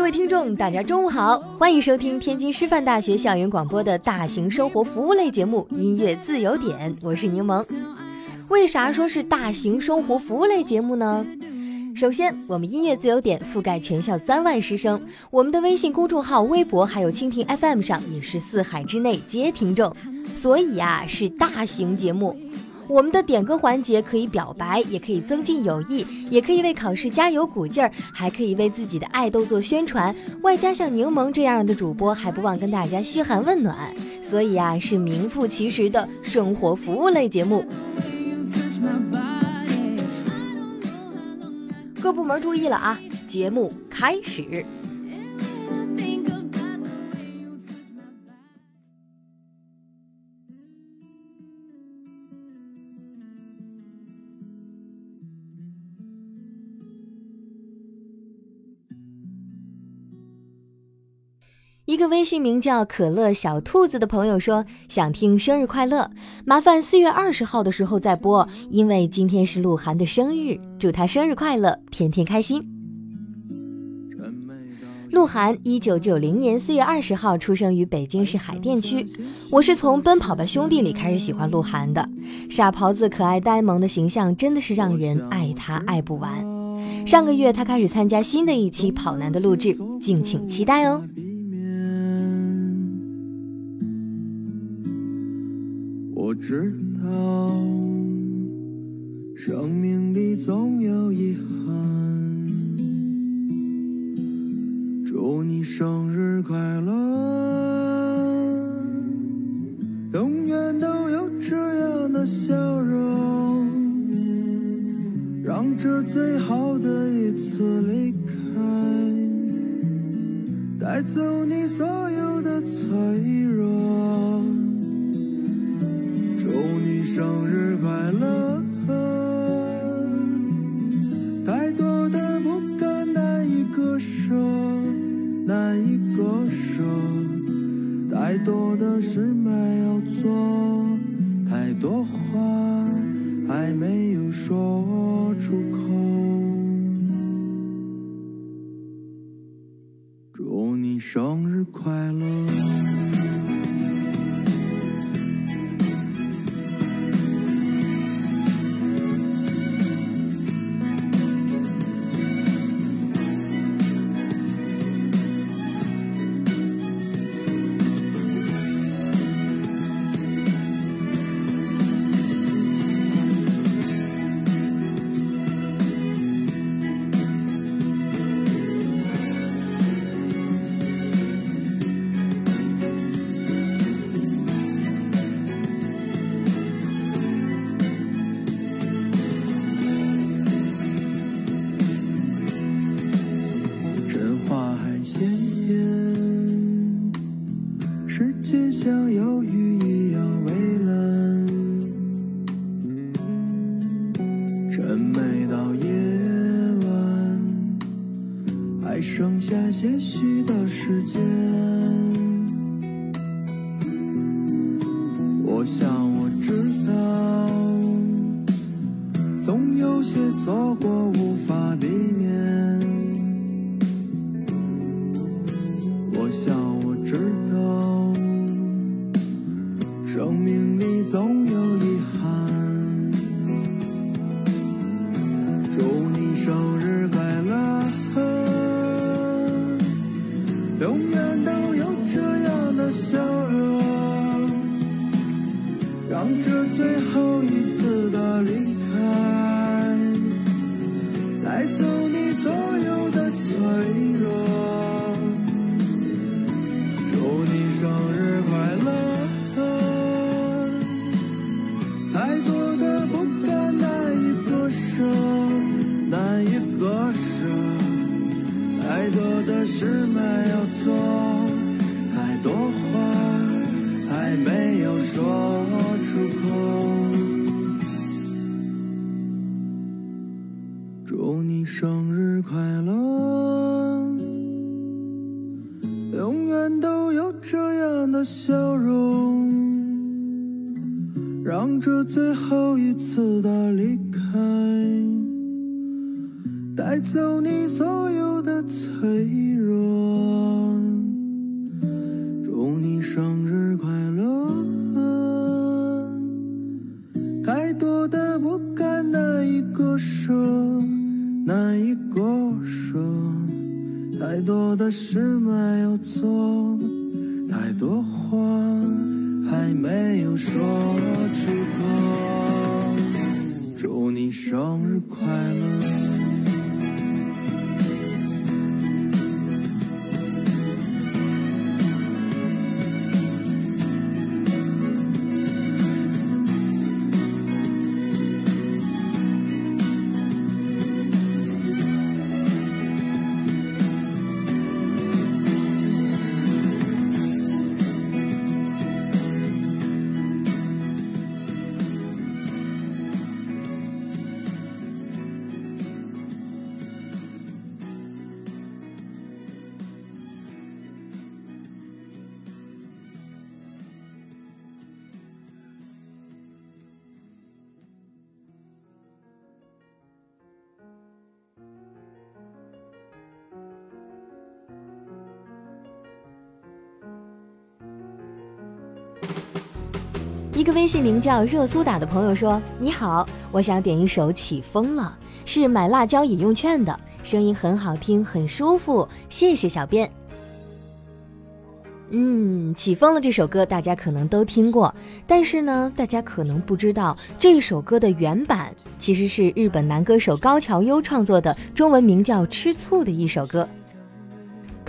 各位听众，大家中午好，欢迎收听天津师范大学校园广播的大型生活服务类节目《音乐自由点》，我是柠檬。为啥说是大型生活服务类节目呢？首先，我们音乐自由点覆盖全校三万师生，我们的微信公众号、微博还有蜻蜓 FM 上也是四海之内皆听众，所以呀，是大型节目。我们的点歌环节可以表白，也可以增进友谊，也可以为考试加油鼓劲儿，还可以为自己的爱豆做宣传。外加像柠檬这样的主播，还不忘跟大家嘘寒问暖。所以啊，是名副其实的生活服务类节目。各部门注意了啊，节目开始。一个微信名叫可乐小兔子的朋友说：“想听生日快乐，麻烦四月二十号的时候再播，因为今天是鹿晗的生日，祝他生日快乐，天天开心。”鹿晗一九九零年四月二十号出生于北京市海淀区。我是从《奔跑吧兄弟》里开始喜欢鹿晗的，傻狍子可爱呆萌的形象真的是让人爱他爱不完。上个月他开始参加新的一期《跑男》的录制，敬请期待哦。知道，生命里总有遗憾。祝你生日快乐，永远都有这样的笑容，让这最好的一次离开，带走你所有生日快乐！世界。这最后一次的离开带走你所有的脆弱。祝你生日快乐！太多的不甘难以割舍，难以割舍。太多的事没有做，太多话还没有说这最后一次的离开带走你所有的脆弱。祝你生日快乐！太多的不敢难以割舍，难以割舍。太多的事没有做，太多话还没有说出。生日快乐！一个微信名叫热苏打的朋友说：“你好，我想点一首《起风了》，是买辣椒饮用券的，声音很好听，很舒服，谢谢小编。”嗯，《起风了》这首歌大家可能都听过，但是呢，大家可能不知道这首歌的原版其实是日本男歌手高桥优创作的，中文名叫《吃醋》的一首歌。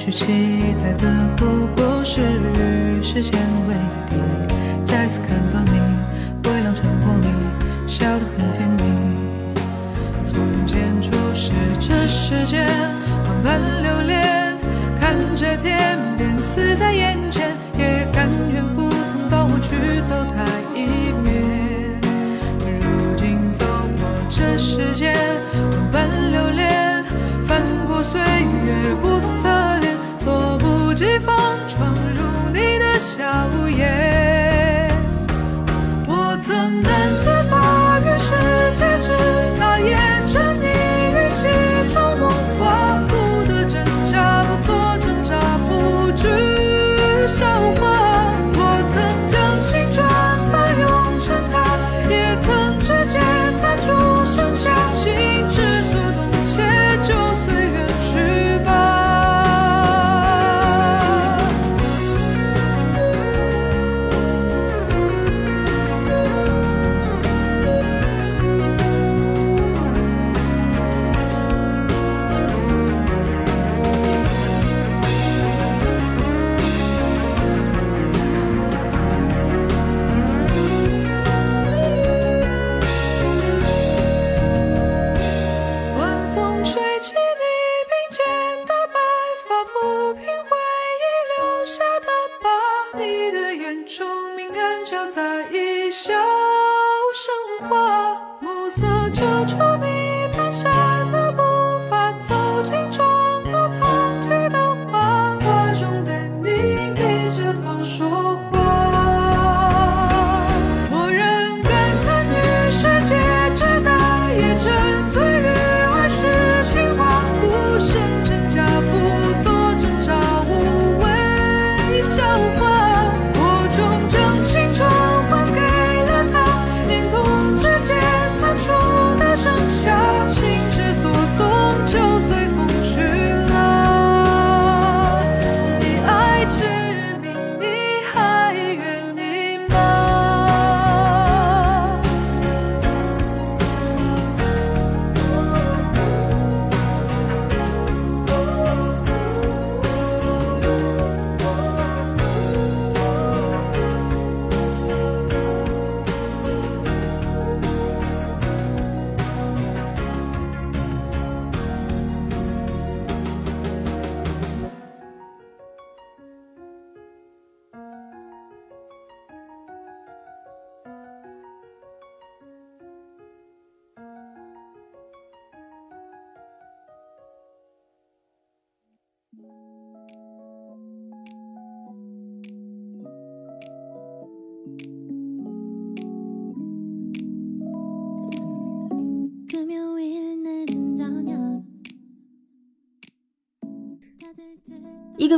许期待的不过是与时间为敌。再次看到你，微凉晨光里笑得很甜蜜。从前初识这世间，万般流连，看着天边似在眼前，假装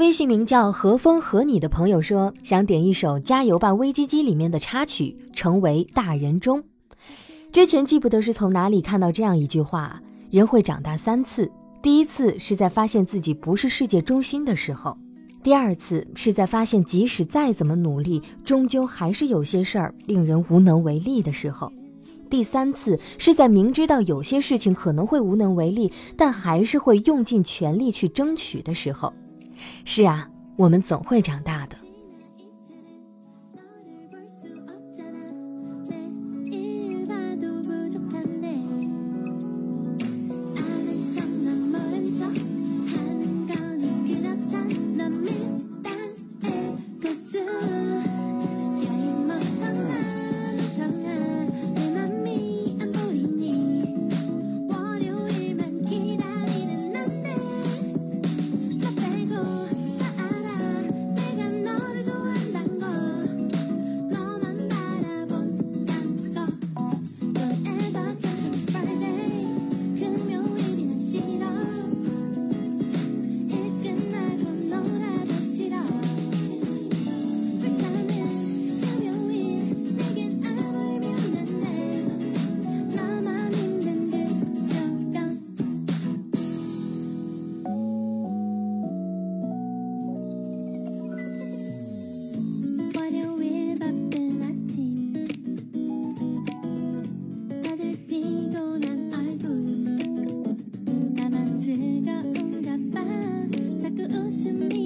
微信名叫“和风和你”的朋友说，想点一首《加油吧，微机机》里面的插曲《成为大人中》。之前记不得是从哪里看到这样一句话：人会长大三次，第一次是在发现自己不是世界中心的时候；第二次是在发现即使再怎么努力，终究还是有些事儿令人无能为力的时候；第三次是在明知道有些事情可能会无能为力，但还是会用尽全力去争取的时候。是啊，我们总会长大的。 언제가 온가 봐. 자꾸 웃음이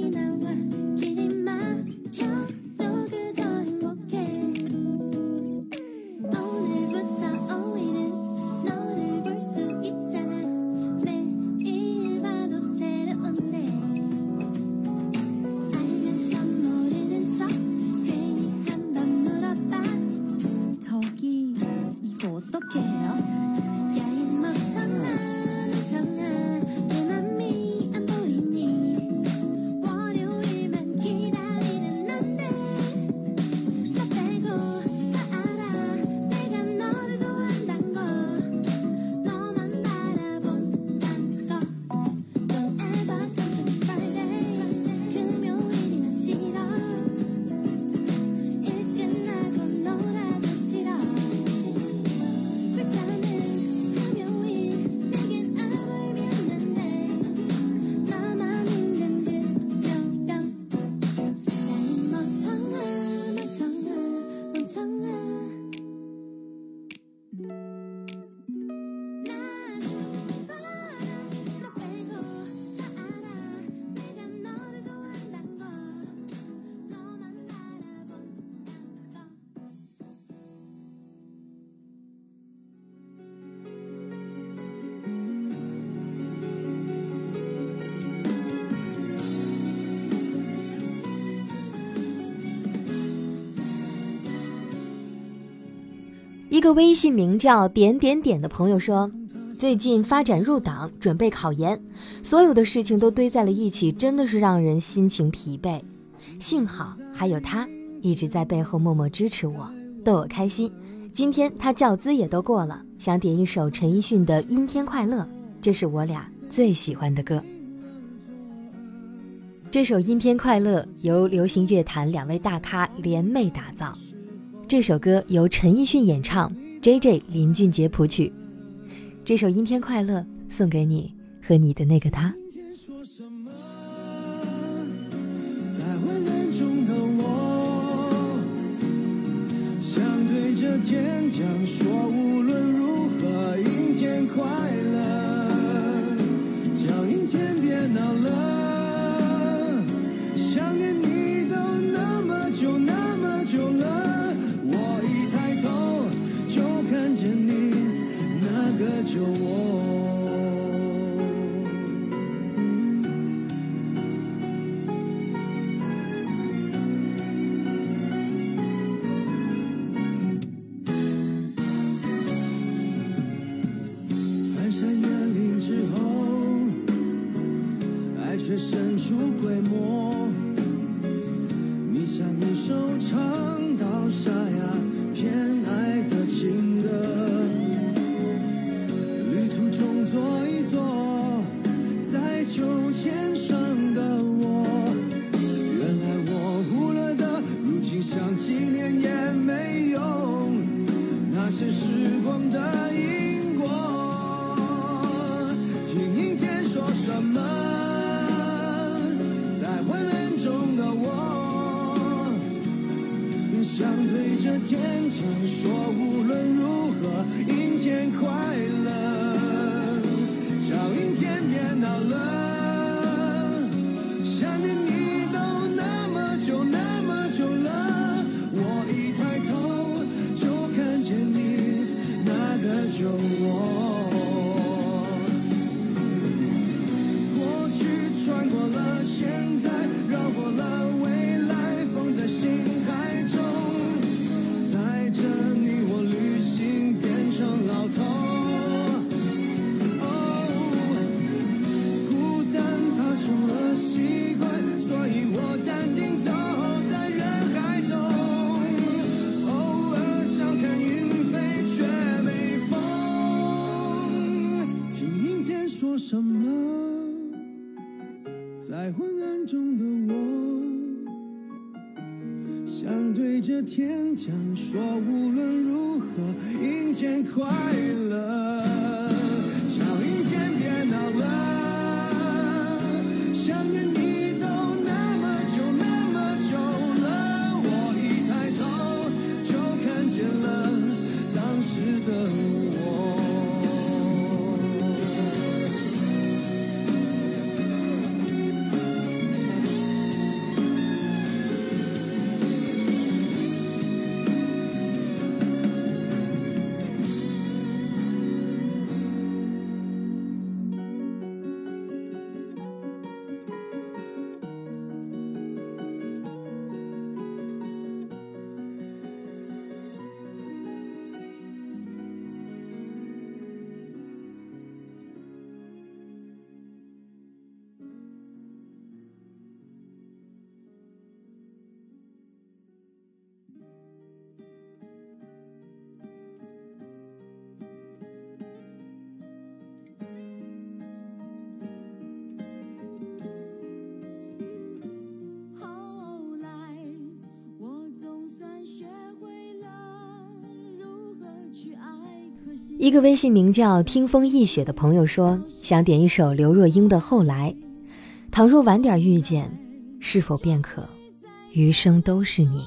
一个微信名叫点点点的朋友说，最近发展入党，准备考研，所有的事情都堆在了一起，真的是让人心情疲惫。幸好还有他一直在背后默默支持我，逗我开心。今天他教资也都过了，想点一首陈奕迅的《阴天快乐》，这是我俩最喜欢的歌。这首《阴天快乐》由流行乐坛两位大咖联袂打造。这首歌由陈奕迅演唱，J.J. 林俊杰谱曲。这首《阴天快乐》送给你和你的那个他。在昏暗中的我，想对着天讲说，无论如何，阴天快乐，光的因果。听阴天说什么，在昏暗中的我。想对着天讲说，无论如何，阴天快乐，叫阴天别闹了。想念说，无论如何，阴天快一个微信名叫“听风忆雪”的朋友说，想点一首刘若英的《后来》。倘若晚点遇见，是否便可余生都是你？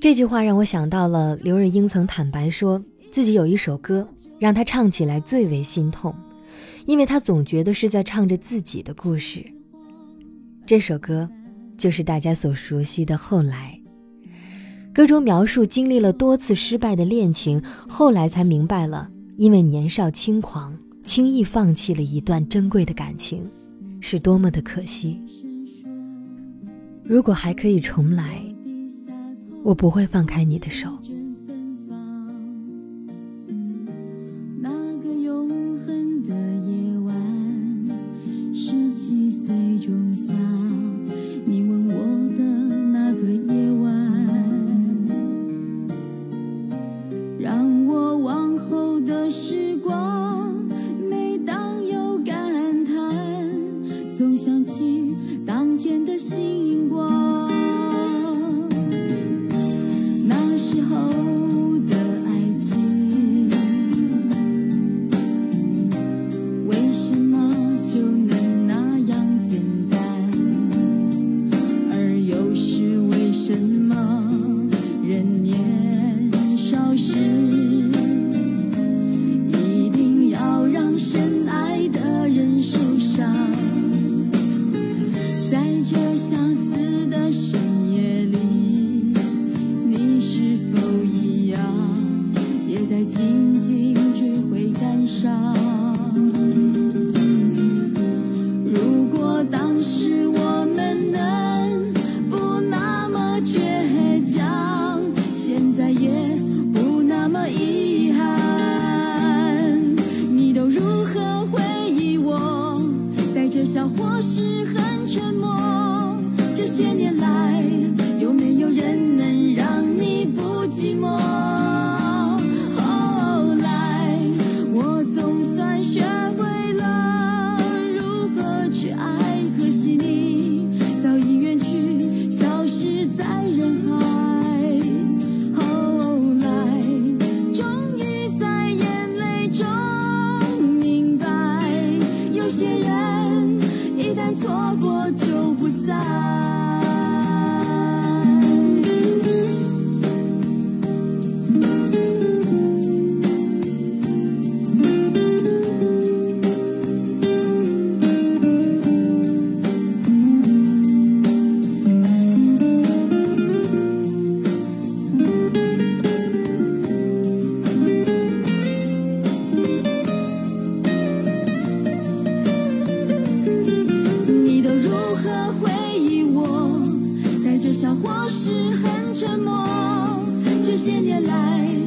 这句话让我想到了刘若英曾坦白说自己有一首歌让她唱起来最为心痛，因为她总觉得是在唱着自己的故事。这首歌就是大家所熟悉的《后来》。歌中描述经历了多次失败的恋情，后来才明白了，因为年少轻狂，轻易放弃了一段珍贵的感情，是多么的可惜。如果还可以重来，我不会放开你的手。这些年来。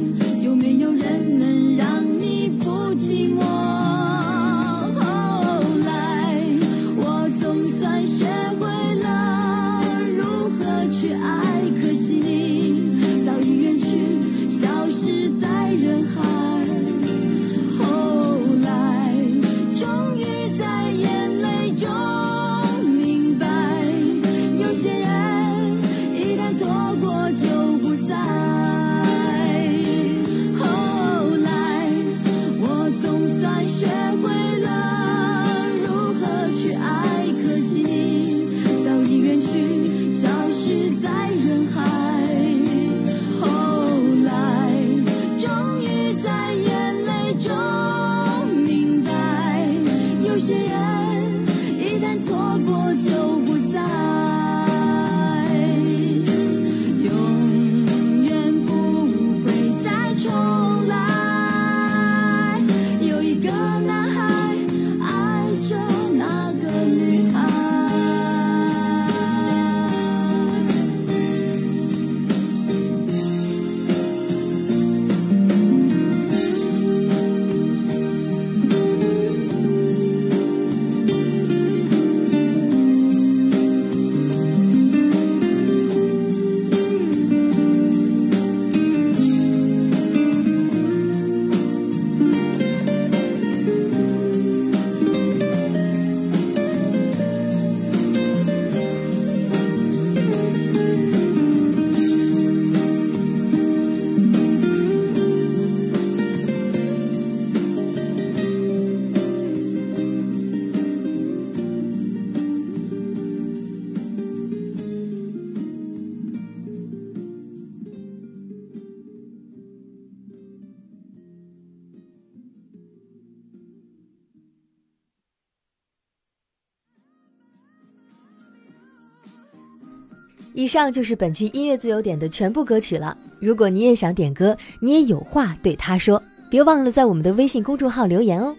以上就是本期音乐自由点的全部歌曲了。如果你也想点歌你也有话对他说别忘了在我们的微信公众号留言哦。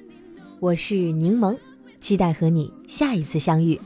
我是柠檬期待和你下一次相遇。